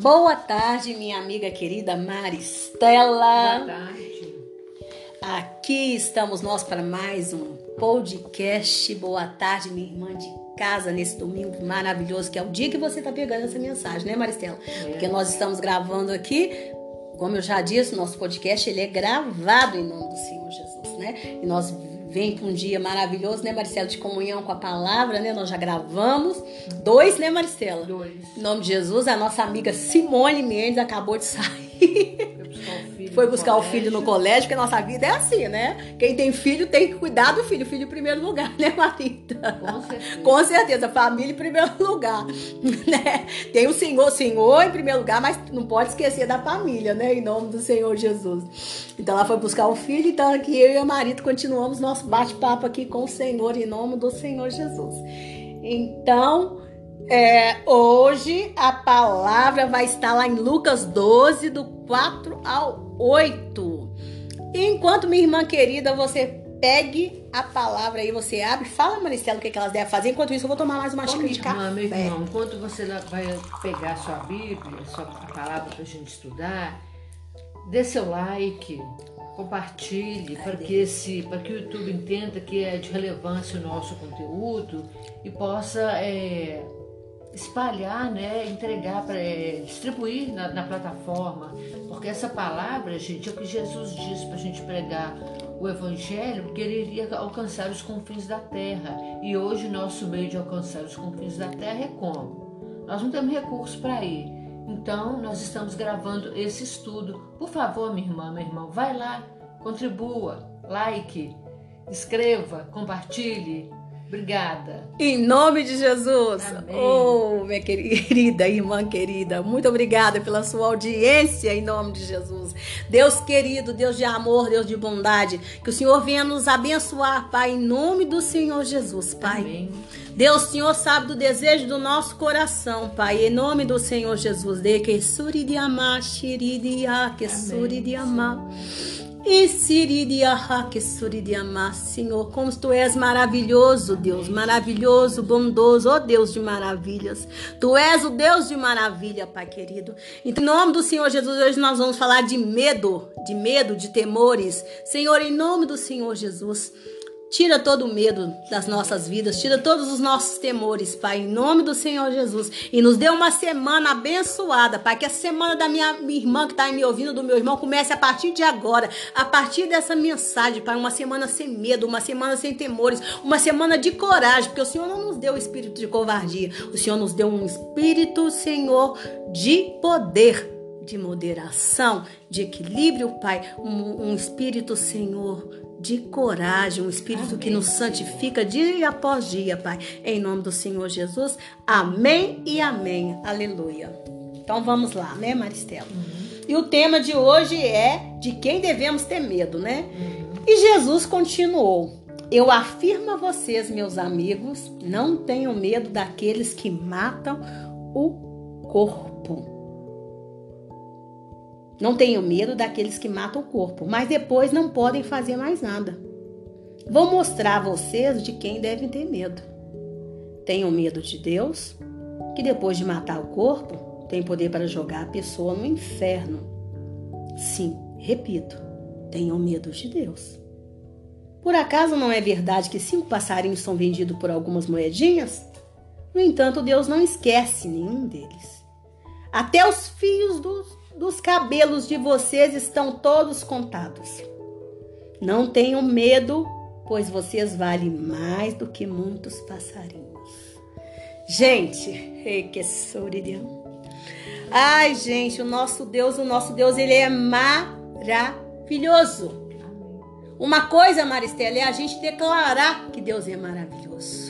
Boa tarde, minha amiga querida Maristela. Boa tarde. Aqui estamos nós para mais um podcast. Boa tarde, minha irmã de casa, nesse domingo maravilhoso, que é o dia que você está pegando essa mensagem, né, Maristela? É. Porque nós estamos gravando aqui, como eu já disse, nosso podcast ele é gravado em nome do Senhor Jesus, né? E nós vem para um dia maravilhoso, né, Maristela, de comunhão com a palavra, né? Nós já gravamos dois, né, Maristela? Dois. Em nome de Jesus, a nossa amiga Simone Mendes acabou de sair. Foi buscar o filho. Foi buscar o no filho no colégio. colégio, porque a nossa vida é assim, né? Quem tem filho tem que cuidar do filho, filho em primeiro lugar, né, Marita? Com certeza. Com certeza, família em primeiro lugar, né? Tem o Senhor, Senhor em primeiro lugar, mas não pode esquecer da família, né? Em nome do Senhor Jesus. Então ela foi buscar o filho, então aqui eu e a Marita continuamos nosso bate-papo aqui com o Senhor em nome do Senhor Jesus. Então, é, hoje a palavra vai estar lá em Lucas 12, do 4 ao 8. E enquanto minha irmã querida, você pegue a palavra aí, você abre, fala, Maricela, o que, que elas devem fazer. Enquanto isso, eu vou tomar mais uma xícara de café. meu irmão, enquanto você vai pegar sua Bíblia, sua palavra para a gente estudar, dê seu like, compartilhe para que esse, para que o YouTube entenda que é de relevância o nosso conteúdo e possa é, espalhar, né, entregar para distribuir na, na plataforma, porque essa palavra, gente, é o que Jesus disse para a gente pregar o Evangelho, porque ele iria alcançar os confins da terra. E hoje nosso meio de alcançar os confins da terra é como? Nós não temos recurso para ir. Então, nós estamos gravando esse estudo. Por favor, minha irmã, meu irmão, vai lá, contribua, like, escreva, compartilhe. Obrigada. Em nome de Jesus. Amém. Oh, minha querida irmã querida, muito obrigada pela sua audiência em nome de Jesus. Deus querido, Deus de amor, Deus de bondade, que o Senhor venha nos abençoar, Pai, em nome do Senhor Jesus, Pai. Amém. Deus, Senhor, sabe do desejo do nosso coração, Pai, em nome do Senhor Jesus. De que suri de amar, shiri de que suri de amar. Senhor, como tu és maravilhoso, Deus, maravilhoso, bondoso, ó Deus de maravilhas. Tu és o Deus de maravilha, Pai querido. Em nome do Senhor Jesus, hoje nós vamos falar de medo, de medo, de temores. Senhor, em nome do Senhor Jesus. Tira todo o medo das nossas vidas, tira todos os nossos temores, Pai, em nome do Senhor Jesus. E nos dê uma semana abençoada, Pai. Que a semana da minha, irmã que está me ouvindo, do meu irmão, comece a partir de agora, a partir dessa mensagem, Pai. Uma semana sem medo, uma semana sem temores, uma semana de coragem, porque o Senhor não nos deu o espírito de covardia, o Senhor nos deu um espírito, Senhor, de poder de moderação, de equilíbrio, Pai, um, um espírito, Senhor, de coragem, um espírito Amém, que nos santifica dia após dia, Pai. Em nome do Senhor Jesus. Amém e amém. Aleluia. Então vamos lá, né, Maristela? E o tema de hoje é de quem devemos ter medo, né? E Jesus continuou: Eu afirmo a vocês, meus amigos, não tenham medo daqueles que matam o corpo. Não tenham medo daqueles que matam o corpo, mas depois não podem fazer mais nada. Vou mostrar a vocês de quem devem ter medo. Tenham medo de Deus, que depois de matar o corpo, tem poder para jogar a pessoa no inferno. Sim, repito, tenham medo de Deus. Por acaso não é verdade que cinco passarinhos são vendidos por algumas moedinhas? No entanto, Deus não esquece nenhum deles. Até os fios dos, dos cabelos de vocês estão todos contados. Não tenham medo, pois vocês valem mais do que muitos passarinhos. Gente, que soridião. Ai, gente, o nosso Deus, o nosso Deus, ele é maravilhoso. Uma coisa, Maristela, é a gente declarar que Deus é maravilhoso.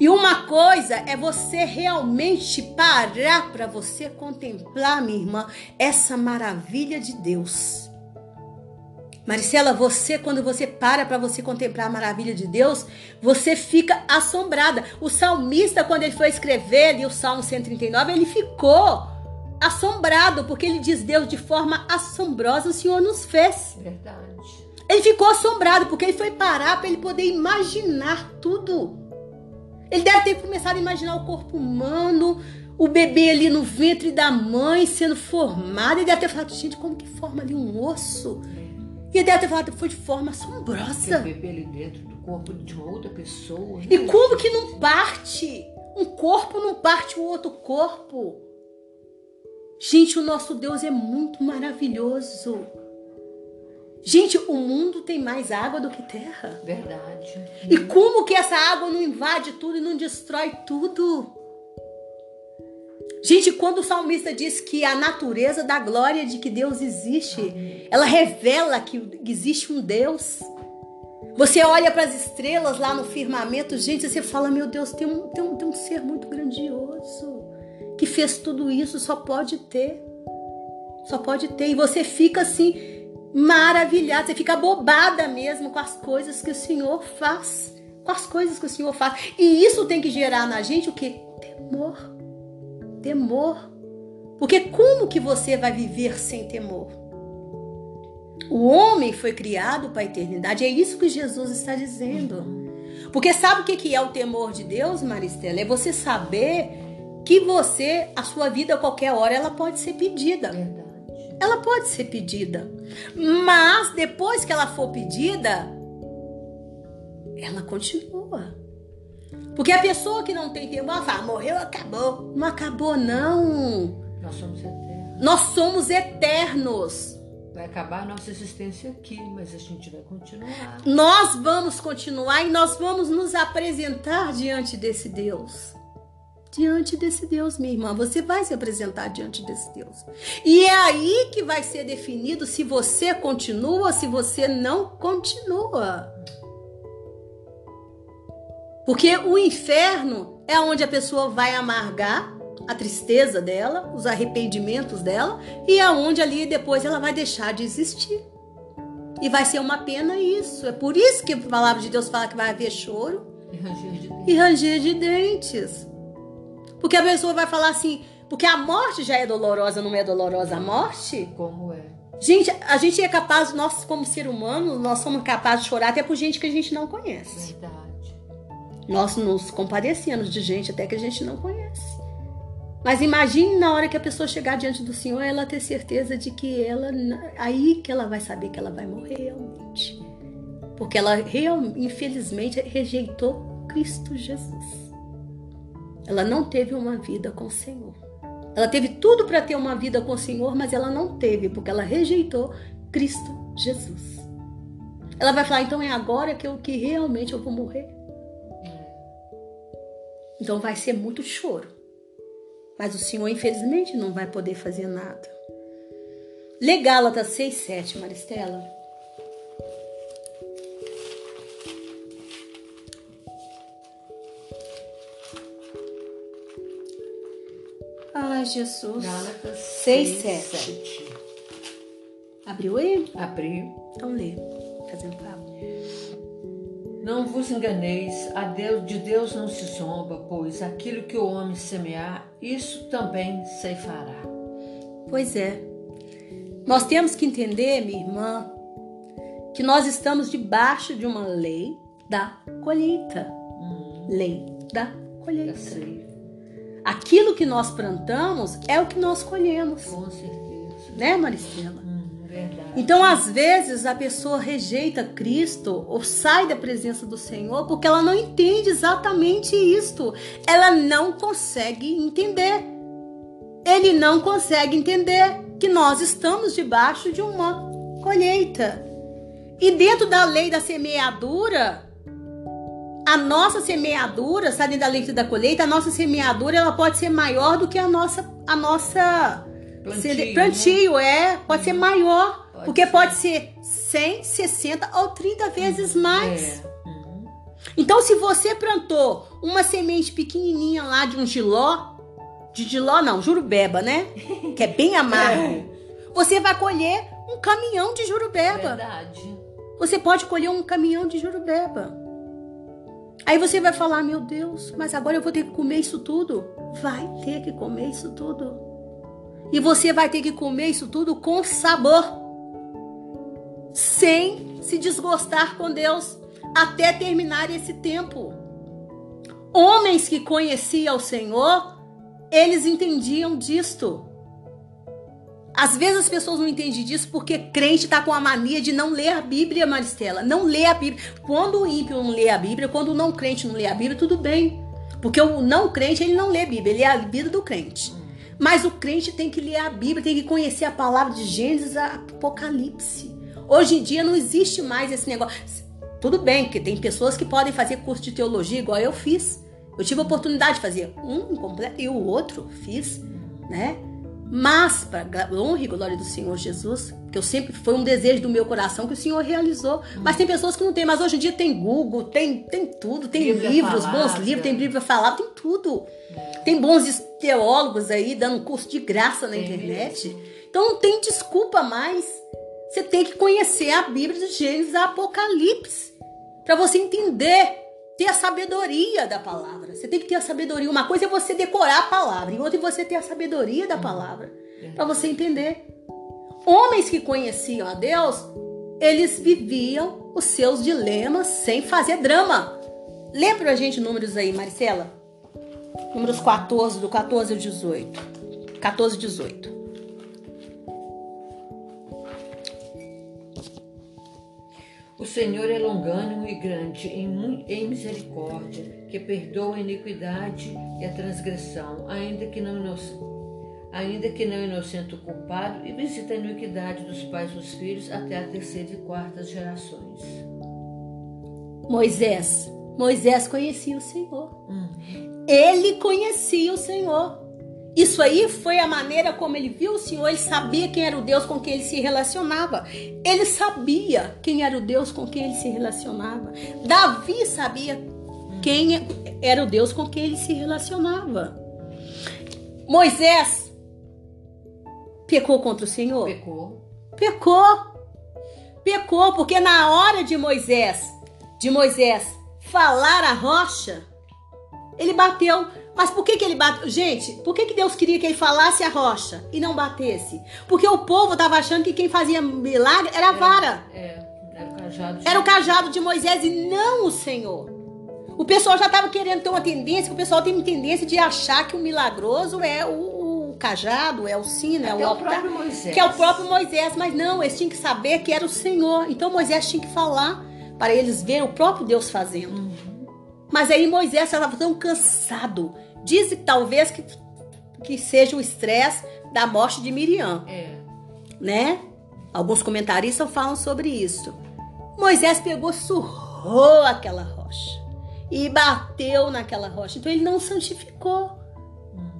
E uma coisa é você realmente parar para você contemplar, minha irmã, essa maravilha de Deus. Maricela, você, quando você para para você contemplar a maravilha de Deus, você fica assombrada. O salmista, quando ele foi escrever ali o Salmo 139, ele ficou assombrado, porque ele diz: Deus, de forma assombrosa, o Senhor nos fez. Verdade. Ele ficou assombrado, porque ele foi parar para ele poder imaginar tudo. Ele deve ter começado a imaginar o corpo humano, o bebê ali no ventre da mãe sendo formado. E deve ter falado, gente, como que forma ali um osso? E deve ter falado, foi de forma assombrosa. O bebê ali dentro do corpo de outra pessoa. E como que não parte? Um corpo não parte o outro corpo. Gente, o nosso Deus é muito maravilhoso. Gente, o mundo tem mais água do que terra. Verdade. E como que essa água não invade tudo e não destrói tudo? Gente, quando o salmista diz que a natureza da glória de que Deus existe, ela revela que existe um Deus. Você olha para as estrelas lá no firmamento, gente, você fala: Meu Deus, tem um, tem, um, tem um ser muito grandioso que fez tudo isso, só pode ter. Só pode ter. E você fica assim, maravilhado, você fica bobada mesmo com as coisas que o Senhor faz. Com as coisas que o Senhor faz. E isso tem que gerar na gente o que? Temor temor. Porque como que você vai viver sem temor? O homem foi criado para a eternidade, é isso que Jesus está dizendo. Porque sabe o que é o temor de Deus, Maristela? É você saber que você, a sua vida a qualquer hora, ela pode ser pedida. Verdade. Ela pode ser pedida. Mas depois que ela for pedida, ela continua. Porque a pessoa que não tem temor, ela fala, morreu, acabou. Não acabou, não. Nós somos eternos. Nós somos eternos. Vai acabar a nossa existência aqui, mas a gente vai continuar. Nós vamos continuar e nós vamos nos apresentar diante desse Deus. Diante desse Deus, minha irmã, você vai se apresentar diante desse Deus. E é aí que vai ser definido se você continua ou se você não continua. Porque o inferno é onde a pessoa vai amargar a tristeza dela, os arrependimentos dela, e é onde ali depois ela vai deixar de existir. E vai ser uma pena isso. É por isso que a palavra de Deus fala que vai haver choro E ranger de dentro. e ranger de dentes. Porque a pessoa vai falar assim, porque a morte já é dolorosa, não é dolorosa a morte? Como é? Gente, a gente é capaz, nós como ser humano, nós somos capazes de chorar até por gente que a gente não conhece. Verdade. Nós nos compadecemos de gente até que a gente não conhece. Mas imagine na hora que a pessoa chegar diante do Senhor, ela ter certeza de que ela aí que ela vai saber que ela vai morrer realmente. Porque ela real, infelizmente rejeitou Cristo Jesus. Ela não teve uma vida com o Senhor. Ela teve tudo para ter uma vida com o Senhor, mas ela não teve porque ela rejeitou Cristo Jesus. Ela vai falar, então é agora que eu que realmente eu vou morrer. Então vai ser muito choro. Mas o Senhor, infelizmente, não vai poder fazer nada. Lê Gálatas 6, 7, Maristela. Jesus. Gálatas 6, 6, 7. 7. Abriu aí? Abriu. Então lê. Fazendo papo. Não vos enganeis, a Deus, de Deus não se zomba, pois aquilo que o homem semear, isso também ceifará. Pois é. Nós temos que entender, minha irmã, que nós estamos debaixo de uma lei da colheita. Lei da colheita. Aquilo que nós plantamos é o que nós colhemos, com certeza. né, Maristela? Hum, verdade. Então, às vezes, a pessoa rejeita Cristo ou sai da presença do Senhor porque ela não entende exatamente isto. Ela não consegue entender. Ele não consegue entender que nós estamos debaixo de uma colheita. E dentro da lei da semeadura, a nossa semeadura, sabe, da lei da colheita, a nossa semeadura ela pode ser maior do que a nossa a nossa Plantio, Cede- né? plantio, é, pode ser maior, Pode porque ser. pode ser 100, 60 ou 30 vezes mais. É. Uhum. Então, se você plantou uma semente pequenininha lá de um giló, de giló não, jurubeba, né? Que é bem amargo. Você vai colher um caminhão de jurubeba. Verdade. Você pode colher um caminhão de jurubeba. Aí você vai falar, meu Deus, mas agora eu vou ter que comer isso tudo? Vai ter que comer isso tudo. E você vai ter que comer isso tudo com sabor. Sem se desgostar com Deus até terminar esse tempo. Homens que conheciam o Senhor eles entendiam disto. Às vezes as pessoas não entendem disso porque crente está com a mania de não ler a Bíblia, Maristela. Não lê a Bíblia. Quando o ímpio não lê a Bíblia, quando o não crente não lê a Bíblia, tudo bem. Porque o não crente, ele não lê a Bíblia, ele é a vida do crente. Mas o crente tem que ler a Bíblia, tem que conhecer a palavra de Gênesis a Apocalipse. Hoje em dia não existe mais esse negócio. Tudo bem que tem pessoas que podem fazer curso de teologia igual eu fiz. Eu tive a oportunidade de fazer um completo e o outro fiz, né? Mas, para honra e glória do Senhor Jesus, que eu sempre foi um desejo do meu coração que o Senhor realizou. Mas tem pessoas que não têm. Mas hoje em dia tem Google, tem, tem tudo, tem Bíblia livros, bons livros, tem Bíblia falar, tem tudo. É. Tem bons teólogos aí dando curso de graça na internet. Então não tem desculpa mais. Você tem que conhecer a Bíblia de Gênesis e Apocalipse para você entender ter a sabedoria da palavra. Você tem que ter a sabedoria. Uma coisa é você decorar a palavra, e outra é você ter a sabedoria da palavra para você entender. Homens que conheciam a Deus, eles viviam os seus dilemas sem fazer drama. Lê pra gente números aí, Maricela. Números 14, do 14 ao 18. 14 e 18. O Senhor é longânimo e grande em, em misericórdia, que perdoa a iniquidade e a transgressão, ainda que não ainda que não inocente o culpado, e visita a iniquidade dos pais dos filhos até a terceira e quarta gerações. Moisés. Moisés conhecia o Senhor. Hum. Ele conhecia o Senhor. Isso aí foi a maneira como ele viu o Senhor, ele sabia quem era o Deus com quem ele se relacionava. Ele sabia quem era o Deus com quem ele se relacionava. Davi sabia quem era o Deus com quem ele se relacionava. Moisés pecou contra o Senhor? Pecou. Pecou. Pecou porque na hora de Moisés, de Moisés falar a rocha, ele bateu mas por que, que ele bateu? Gente, por que, que Deus queria que ele falasse a rocha e não batesse? Porque o povo estava achando que quem fazia milagre era a vara. É, era o cajado. De... Era o cajado de Moisés e não o Senhor. O pessoal já estava querendo ter uma tendência, o pessoal tem uma tendência de achar que o milagroso é o, o cajado, é o sino, é, é o altar, próprio Moisés. que é o próprio Moisés. Mas não, eles tinham que saber que era o Senhor. Então Moisés tinha que falar para eles verem o próprio Deus fazendo. Mas aí Moisés estava tão cansado Diz talvez que, que seja o estresse da morte de Miriam. É. Né? Alguns comentaristas falam sobre isso. Moisés pegou, surrou aquela rocha e bateu naquela rocha. Então ele não santificou.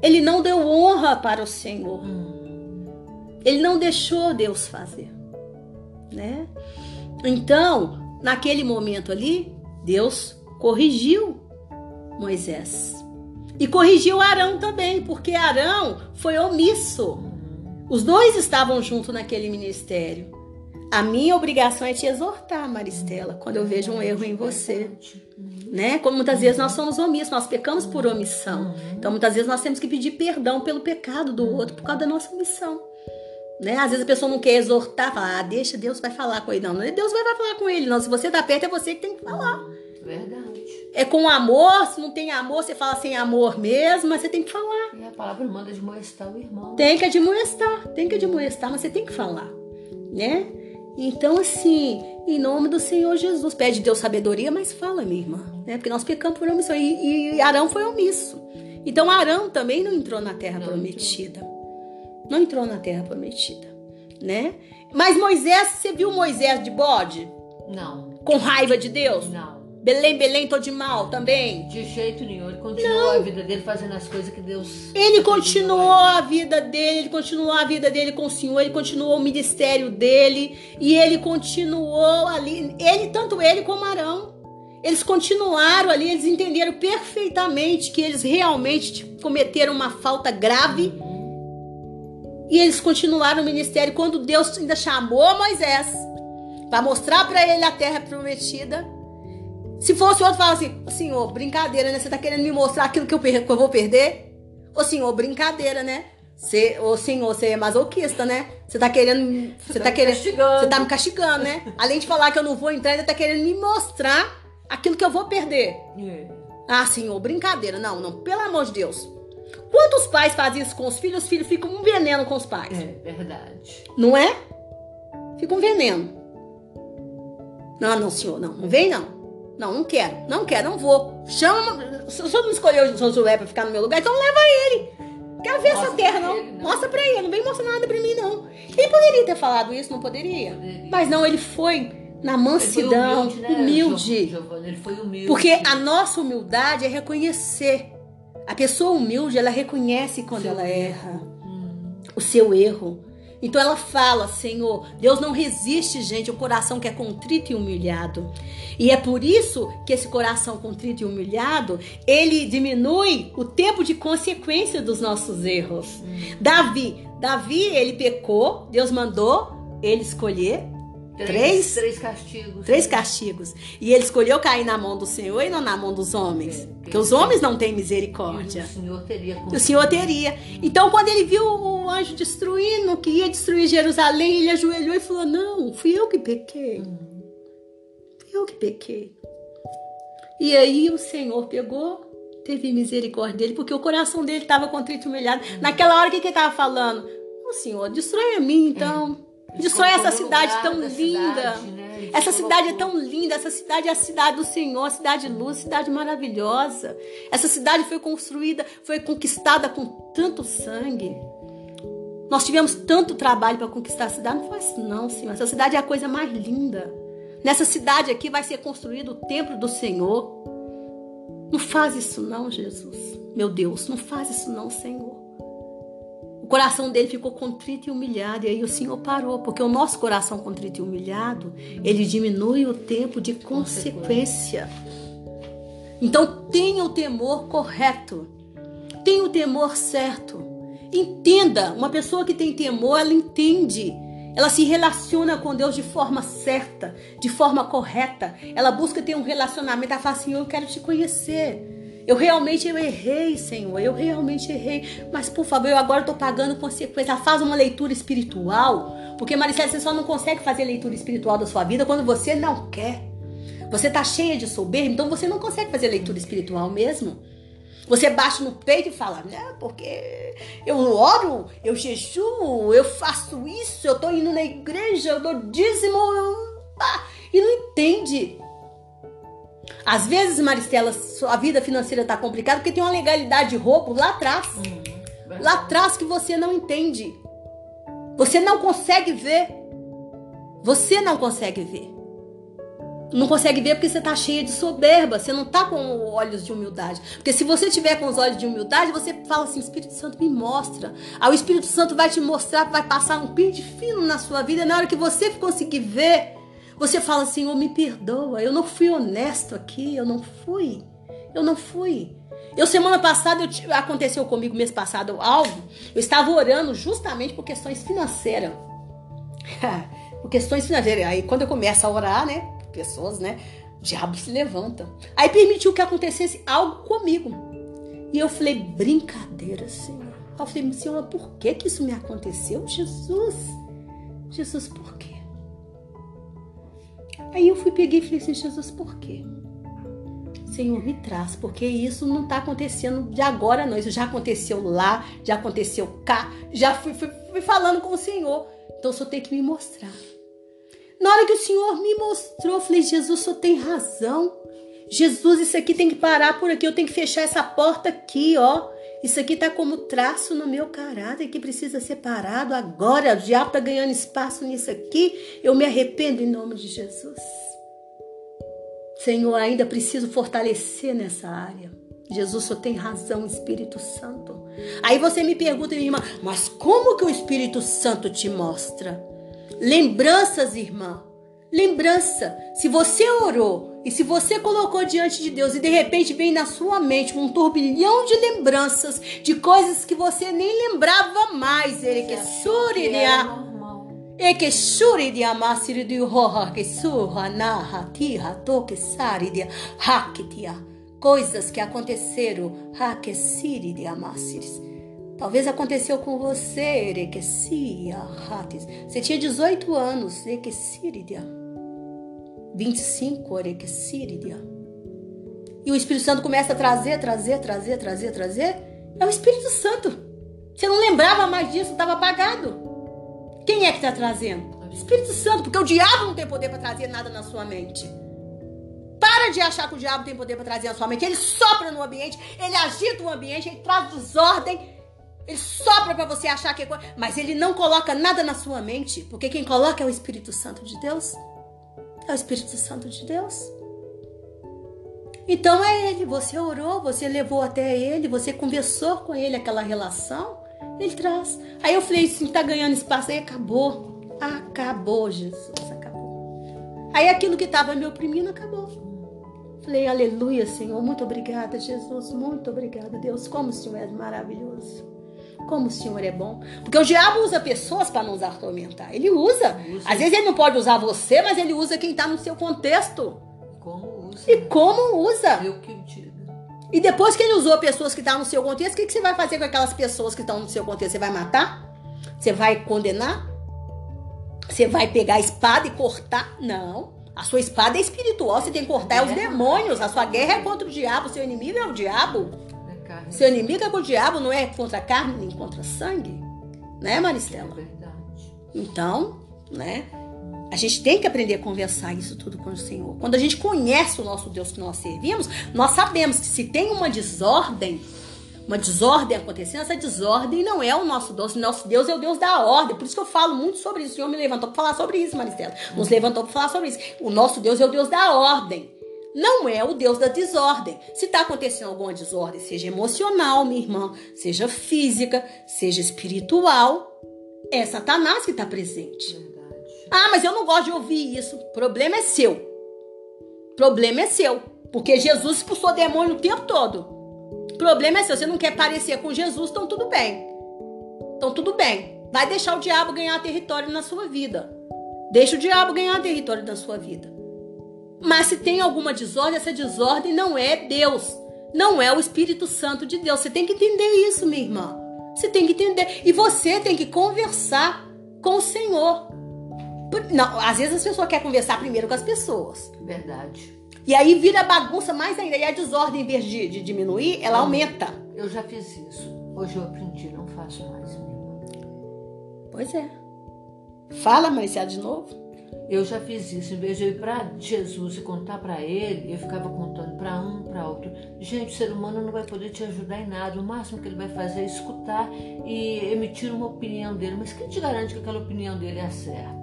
Ele não deu honra para o Senhor. Ele não deixou Deus fazer, né? Então, naquele momento ali, Deus corrigiu Moisés. E corrigiu Arão também, porque Arão foi omisso. Os dois estavam juntos naquele ministério. A minha obrigação é te exortar, Maristela, quando eu vejo um erro em você. Né? Como muitas vezes nós somos omissos, nós pecamos por omissão. Então muitas vezes nós temos que pedir perdão pelo pecado do outro por causa da nossa omissão. Né? Às vezes a pessoa não quer exortar, fala, ah, deixa, Deus vai falar com ele. Não, Deus vai, vai falar com ele. Não, se você tá perto, é você que tem que falar. Verdade. É com amor, se não tem amor, você fala sem amor mesmo, mas você tem que falar. E a palavra manda admoestar o irmão. Tem que admoestar, tem que admoestar, mas você tem que falar, né? Então, assim, em nome do Senhor Jesus, pede Deus sabedoria, mas fala, minha irmã, né? Porque nós pecamos por omissão. E, e Arão foi omisso. Então, Arão também não entrou na terra não prometida. Entrou. Não entrou na terra prometida, né? Mas Moisés, você viu Moisés de bode? Não. Com raiva de Deus? Não. Belém, Belém, tô de mal também? De jeito nenhum. Ele continuou Não. a vida dele fazendo as coisas que Deus. Ele continuou a vida dele, ele continuou a vida dele com o Senhor, ele continuou o ministério dele e ele continuou ali. Ele, tanto ele como Arão. Eles continuaram ali, eles entenderam perfeitamente que eles realmente cometeram uma falta grave. E eles continuaram o ministério quando Deus ainda chamou Moisés para mostrar para ele a terra prometida. Se fosse outro, fala assim: Senhor, brincadeira, né? Você tá querendo me mostrar aquilo que eu, que eu vou perder? Ô senhor, brincadeira, né? Você, ô senhor, você é masoquista, né? Você tá querendo. Você tá, tá querendo. Você tá me castigando, né? Além de falar que eu não vou entrar, ainda tá querendo me mostrar aquilo que eu vou perder. É. Ah, senhor, brincadeira. Não, não, pelo amor de Deus. Quantos pais fazem isso com os filhos? Os filhos ficam um veneno com os pais. É verdade. Não é? Fica um veneno. Não, não, senhor, não. Não vem, não. Não, não quero. Não quero, não vou. Chama. Se o senhor não escolheu o Josué pra ficar no meu lugar, então leva ele. Quero ver Mostra essa terra, não. ele, não. Mostra pra ele. Não vem mostrar nada pra mim, não. Ele poderia ter falado isso, não poderia? Poderia. Mas não, ele foi na mansidão, humilde, né, humilde. Giovana? Ele foi humilde. Porque a nossa humildade é reconhecer. A pessoa humilde, ela reconhece quando Seu ela erra Hum, o seu erro. Então ela fala, Senhor, Deus não resiste, gente, o coração que é contrito e humilhado. E é por isso que esse coração contrito e humilhado, ele diminui o tempo de consequência dos nossos erros. Davi, Davi, ele pecou, Deus mandou ele escolher Três? Três castigos. três castigos. E ele escolheu cair na mão do Senhor e não na mão dos homens. É, Porque os homens não têm misericórdia. o Senhor teria o Senhor teria. Então, quando ele viu o anjo destruindo, que ia destruir Jerusalém, ele ajoelhou e falou: Não, fui eu que pequei. Fui eu que pequei. E aí o Senhor pegou, teve misericórdia dele, porque o coração dele estava contrito e humilhado. Naquela hora, o que, que ele estava falando? Ô Senhor, destrói a mim então. Destrói essa Colocou no cidade tão da linda. cidade, né? Essa cidade é tão linda, essa cidade é a cidade do Senhor, a cidade de luz, cidade maravilhosa. Essa cidade foi construída, foi conquistada com tanto sangue. Nós tivemos tanto trabalho para conquistar a cidade. Não faz isso não, Senhor. Essa cidade é a coisa mais linda. Nessa cidade aqui vai ser construído o templo do Senhor. Não faz isso não, Jesus. Meu Deus, não faz isso não, Senhor. Coração dele ficou contrito e humilhado. E aí o Senhor parou, porque o nosso coração contrito e humilhado, ele diminui o tempo de consequência. Então tenha o temor correto. Tenha o temor certo. Entenda, uma pessoa que tem temor, ela entende. Ela se relaciona com Deus de forma certa, de forma correta. Ela busca ter um relacionamento. Ela fala assim: Eu quero te conhecer. Eu realmente eu errei, Senhor. Eu realmente errei. Mas, por favor, eu agora estou pagando consequência. Faz uma leitura espiritual. Porque, Maricela, você só não consegue fazer leitura espiritual da sua vida quando você não quer. Você tá cheia de soberba, então você não consegue fazer leitura espiritual mesmo. Você bate no peito e fala, né? Porque eu oro, eu jejuo, eu faço isso, eu tô indo na igreja, eu dou dízimo, eu... ah, e não entende. Às vezes, Maristela, sua vida financeira tá complicada porque tem uma legalidade de roubo lá atrás. Hum, Lá atrás que você não entende. Você não consegue ver. Você não consegue ver. Não consegue ver porque você tá cheia de soberba. Você não tá com olhos de humildade. Porque se você tiver com os olhos de humildade, você fala assim: Espírito Santo me mostra. Aí o Espírito Santo vai te mostrar, vai passar um pente fino na sua vida. Na hora que você conseguir ver, você fala: Senhor, me perdoa. Eu não fui honesto aqui. Eu não fui. Eu não fui. Eu, semana passada, eu aconteceu comigo mês passado algo. Eu estava orando justamente por questões financeiras. por questões financeiras. Aí quando eu começo a orar, né? Pessoas, né? O diabo se levanta. Aí permitiu que acontecesse algo comigo. E eu falei, brincadeira, Senhor. Eu falei, Senhor, por que que isso me aconteceu? Jesus. Jesus, por quê? Aí eu fui, peguei e falei assim, Jesus, por quê? Senhor, me traz, porque isso não está acontecendo de agora, não. Isso já aconteceu lá, já aconteceu cá, já fui, fui, fui falando com o Senhor. Então o Senhor tem que me mostrar. Na hora que o Senhor me mostrou, eu falei, Jesus, o Senhor tem razão. Jesus, isso aqui tem que parar por aqui, eu tenho que fechar essa porta aqui, ó. Isso aqui tá como traço no meu caráter que precisa ser parado agora. O diabo tá ganhando espaço nisso aqui. Eu me arrependo em nome de Jesus. Senhor, ainda preciso fortalecer nessa área. Jesus só tem razão, Espírito Santo. Aí você me pergunta, minha irmã, mas como que o Espírito Santo te mostra? Lembranças, irmã. Lembrança. Se você orou e se você colocou diante de Deus e de repente vem na sua mente um turbilhão de lembranças de coisas que você nem lembrava mais, ele que suri de a- normal. e que shuri de amasiri de roha que surra naha tiha toque sari de hakitia coisas que aconteceram hakesiri de amasiris talvez aconteceu com você erekesia hatis você tinha 18 anos erekesiri de 25 erekesiri de e o Espírito Santo começa a trazer, trazer, trazer, trazer, trazer É o Espírito Santo. Você não lembrava mais disso, estava apagado. Quem é que está trazendo? O Espírito Santo, porque o diabo não tem poder para trazer nada na sua mente. Para de achar que o diabo tem poder para trazer na sua mente. Ele sopra no ambiente, ele agita o ambiente, ele traz desordem. Ele sopra para você achar que é coisa, mas ele não coloca nada na sua mente, porque quem coloca é o Espírito Santo de Deus. É o Espírito Santo de Deus. Então é ele, você orou, você levou até ele, você conversou com ele aquela relação, ele traz. Aí eu falei assim, tá ganhando espaço, aí acabou. Acabou, Jesus, acabou. Aí aquilo que estava me oprimindo acabou. Falei, aleluia, Senhor, muito obrigada, Jesus, muito obrigada, Deus, como o Senhor é maravilhoso. Como o Senhor é bom. Porque o diabo usa pessoas para nos atormentar. Ele usa. usa. Às vezes ele não pode usar você, mas ele usa quem está no seu contexto. Como usa. E como usa. Eu que diga. E depois que ele usou pessoas que estão tá no seu contexto, o que, que você vai fazer com aquelas pessoas que estão no seu contexto? Você vai matar? Você vai condenar? Você vai pegar a espada e cortar? Não. A sua espada é espiritual, você tem que cortar é os demônios. A sua guerra é contra o diabo, seu inimigo é o diabo. É seu inimigo é contra o diabo, não é contra a carne nem contra sangue. Né, Maristela? É verdade. Então, né? A gente tem que aprender a conversar isso tudo com o Senhor. Quando a gente conhece o nosso Deus que nós servimos, nós sabemos que se tem uma desordem, uma desordem acontecendo, essa desordem não é o nosso Deus. Nosso Deus é o Deus da ordem. Por isso que eu falo muito sobre isso. O Senhor me levantou para falar sobre isso, Maristela. Nos levantou para falar sobre isso. O nosso Deus é o Deus da ordem. Não é o Deus da desordem. Se está acontecendo alguma desordem, seja emocional, minha irmã, seja física, seja espiritual, é Satanás que está presente. Verdade. Ah, mas eu não gosto de ouvir isso. O problema é seu. O problema é seu. Porque Jesus expulsou demônio o tempo todo. O problema é se você não quer parecer com Jesus, então tudo bem. Então tudo bem. Vai deixar o diabo ganhar território na sua vida. Deixa o diabo ganhar território na sua vida. Mas se tem alguma desordem, essa desordem não é Deus. Não é o Espírito Santo de Deus. Você tem que entender isso, minha irmã. Você tem que entender. E você tem que conversar com o Senhor. Não, às vezes as pessoas querem conversar primeiro com as pessoas. Verdade. E aí vira bagunça mais ainda. E a desordem, em vez de, de diminuir, ela aumenta. Eu já fiz isso. Hoje eu aprendi, não faço mais. Pois é. Fala, Maricela, de novo. Eu já fiz isso. Em vez de eu ir para Jesus e contar para ele, eu ficava contando para um, para outro. Gente, o ser humano não vai poder te ajudar em nada. O máximo que ele vai fazer é escutar e emitir uma opinião dele. Mas quem te garante que aquela opinião dele é certa?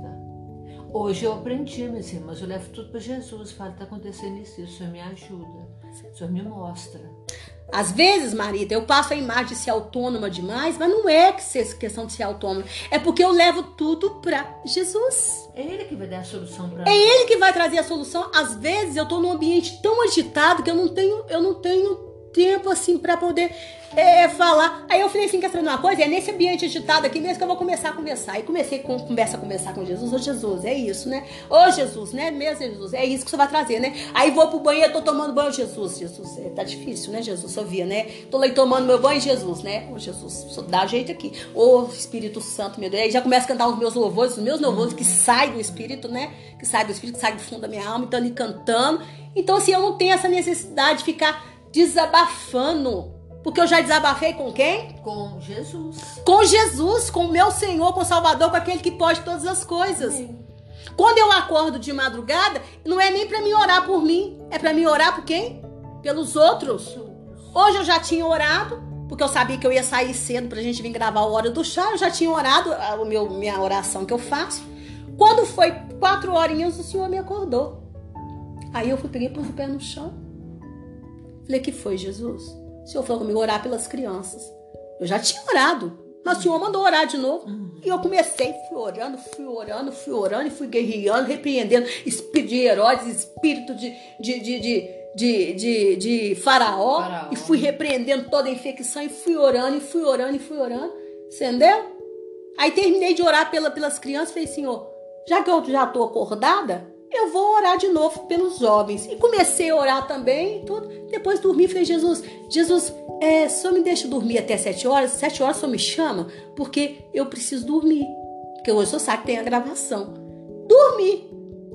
Hoje eu aprendi, minhas irmãs, eu levo tudo para Jesus. Falo, está acontecendo isso, o Senhor me ajuda, o Senhor me mostra. Às vezes, Marita, eu passo a imagem de ser autônoma demais, mas não é questão de ser autônoma. É porque eu levo tudo para Jesus. É Ele que vai dar a solução para É Ele que vai trazer a solução. Às vezes eu estou num ambiente tão agitado que eu não tenho, eu não tenho tempo assim para poder é, falar. Aí eu falei assim, quer saber uma coisa? É nesse ambiente agitado aqui mesmo que eu vou começar a conversar. Aí comecei com conversa a conversar com Jesus. Ô Jesus, é isso, né? Ô Jesus, né? Mesmo Jesus, é isso que você vai trazer, né? Aí vou pro banheiro, tô tomando banho, Jesus, Jesus, é, tá difícil, né, Jesus? Eu via, né? Tô lá tomando meu banho, Jesus, né? Ô Jesus, dá jeito aqui. Ô Espírito Santo, meu Deus. Aí já começa a cantar os meus louvores, os meus louvores que saem do Espírito, né? Que saem do Espírito, que saem do fundo da minha alma, então ali cantando. Então, assim, eu não tenho essa necessidade de ficar desabafando porque eu já desabafei com quem? Com Jesus. Com Jesus, com o meu Senhor, com o Salvador, com aquele que pode todas as coisas. Sim. Quando eu acordo de madrugada, não é nem para me orar por mim, é para me orar por quem? Pelos outros. Hoje eu já tinha orado, porque eu sabia que eu ia sair cedo pra gente vir gravar a hora do chá, eu já tinha orado a meu, minha oração que eu faço. Quando foi quatro horinhas, o Senhor me acordou. Aí eu fui, peguei, pus o pé no chão. Falei, que foi, Jesus? O Senhor falou comigo orar pelas crianças. Eu já tinha orado, mas o Senhor mandou orar de novo. E eu comecei, fui orando, fui orando, fui orando e fui guerreando, repreendendo espírito de Herodes, espírito de, de, de, de, de, de, de faraó, faraó, E fui repreendendo toda a infecção e fui orando, e fui orando, e fui orando. Entendeu? Aí terminei de orar pela, pelas crianças e falei, Senhor, já que eu já estou acordada, eu vou orar de novo pelos jovens. E comecei a orar também, tudo. Depois dormi, falei, Jesus, Jesus, é, só me deixa dormir até sete horas, sete horas só me chama, porque eu preciso dormir. Porque hoje eu sabe que tem a gravação. Dormi.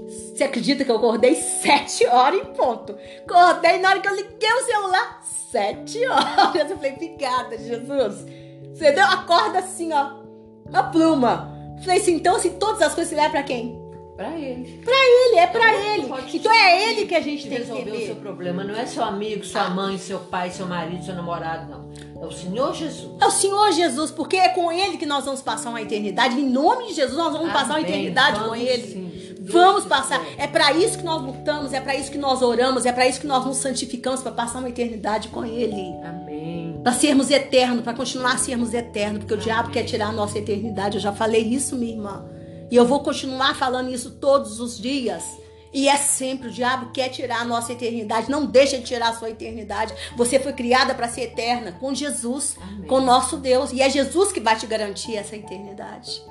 Você acredita que eu acordei sete horas em ponto? Acordei na hora que eu liguei o celular, sete horas. Eu falei, obrigada, Jesus. Você deu a corda assim, ó, uma pluma. Falei assim, então, assim, todas as coisas se levam pra quem? Pra ele. Pra ele, é pra Então, ele. pode Então é ele que a gente tem que resolver o seu problema. Não é seu amigo, sua mãe, seu pai, seu marido, seu namorado, não. É o Senhor Jesus. É o Senhor Jesus, porque é com ele que nós vamos passar uma eternidade. Em nome de Jesus, nós vamos passar uma Amém. eternidade com Vamos ele. sim. Vamos passar. É para isso que nós lutamos, é para isso que nós oramos, é para isso que nós nos santificamos para passar uma eternidade com ele. Amém. Para sermos eternos, para continuar a sermos eternos, porque o diabo quer tirar a nossa eternidade. Eu já falei isso, minha irmã. E eu vou continuar falando isso todos os dias. E é sempre o diabo quer tirar a nossa eternidade. Não deixa de tirar a sua eternidade. Você foi criada para ser eterna com Jesus, Amém. com nosso Deus. E é Jesus que vai te garantir essa eternidade.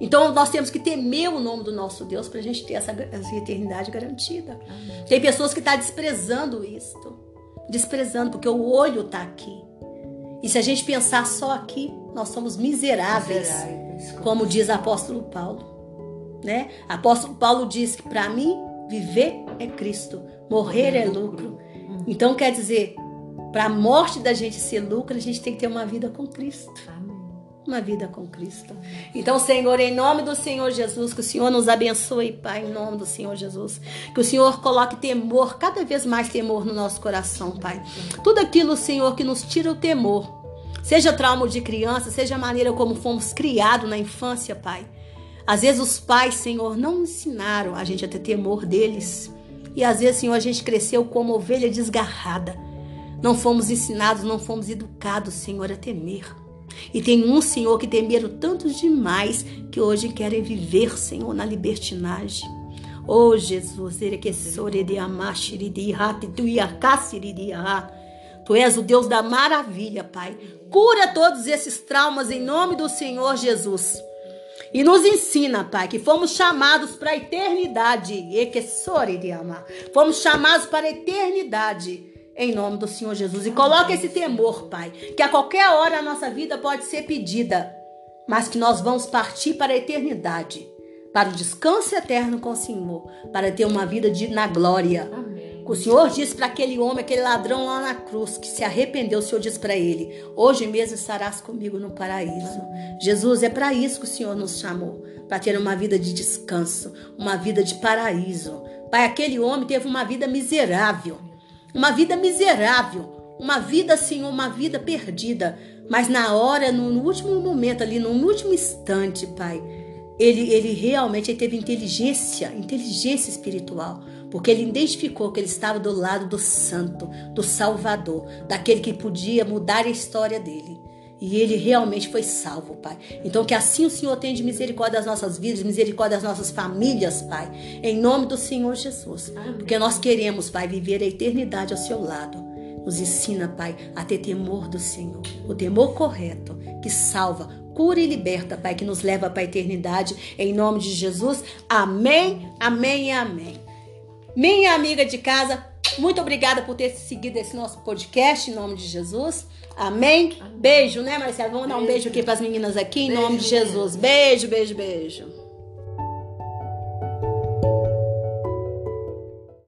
Então nós temos que temer o nome do nosso Deus para a gente ter essa, essa eternidade garantida. Tem pessoas que estão desprezando isto. Desprezando, porque o olho está aqui. E se a gente pensar só aqui, nós somos miseráveis, Miseráveis. como diz o apóstolo Paulo. Né? Apóstolo Paulo diz que para mim, viver é Cristo, morrer é lucro. Então quer dizer, para a morte da gente ser lucro, a gente tem que ter uma vida com Cristo uma vida com Cristo. Então, Senhor, em nome do Senhor Jesus, que o Senhor nos abençoe, Pai, em nome do Senhor Jesus. Que o Senhor coloque temor, cada vez mais temor no nosso coração, Pai. Tudo aquilo, Senhor, que nos tira o temor. Seja trauma de criança, seja a maneira como fomos criados na infância, Pai. Às vezes os pais, Senhor, não ensinaram a gente a ter temor deles. E às vezes, Senhor, a gente cresceu como ovelha desgarrada. Não fomos ensinados, não fomos educados, Senhor, a temer. E tem um Senhor que temeram tantos demais que hoje querem viver, Senhor, na libertinagem. Oh Jesus, que Tu és o Deus da maravilha, Pai. Cura todos esses traumas em nome do Senhor Jesus. E nos ensina, Pai, que fomos chamados para a eternidade. E que de amar. Fomos chamados para a eternidade. Em nome do Senhor Jesus. E coloca esse temor, Pai. Que a qualquer hora a nossa vida pode ser pedida. Mas que nós vamos partir para a eternidade. Para o descanso eterno com o Senhor. Para ter uma vida de, na glória. Amém. O Senhor disse para aquele homem, aquele ladrão lá na cruz, que se arrependeu, o Senhor disse para ele: Hoje mesmo estarás comigo no paraíso. Jesus, é para isso que o Senhor nos chamou para ter uma vida de descanso, uma vida de paraíso. Pai, aquele homem teve uma vida miserável, uma vida miserável, uma vida, Senhor, uma vida perdida. Mas na hora, no, no último momento ali, no último instante, Pai, ele, ele realmente ele teve inteligência, inteligência espiritual, porque ele identificou que ele estava do lado do santo, do salvador, daquele que podia mudar a história dele. E ele realmente foi salvo, Pai. Então que assim o Senhor tenha de misericórdia das nossas vidas, misericórdia das nossas famílias, Pai. Em nome do Senhor Jesus. Porque nós queremos, Pai, viver a eternidade ao seu lado. Nos ensina, Pai, a ter temor do Senhor. O temor correto, que salva, cura e liberta, Pai, que nos leva para a eternidade. Em nome de Jesus. Amém, amém e amém. Minha amiga de casa, muito obrigada por ter seguido esse nosso podcast em nome de Jesus. Amém. Beijo, né, Marcela? Vamos dar um beijo aqui para as meninas aqui em Beijo, nome de Jesus. Beijo, beijo, beijo.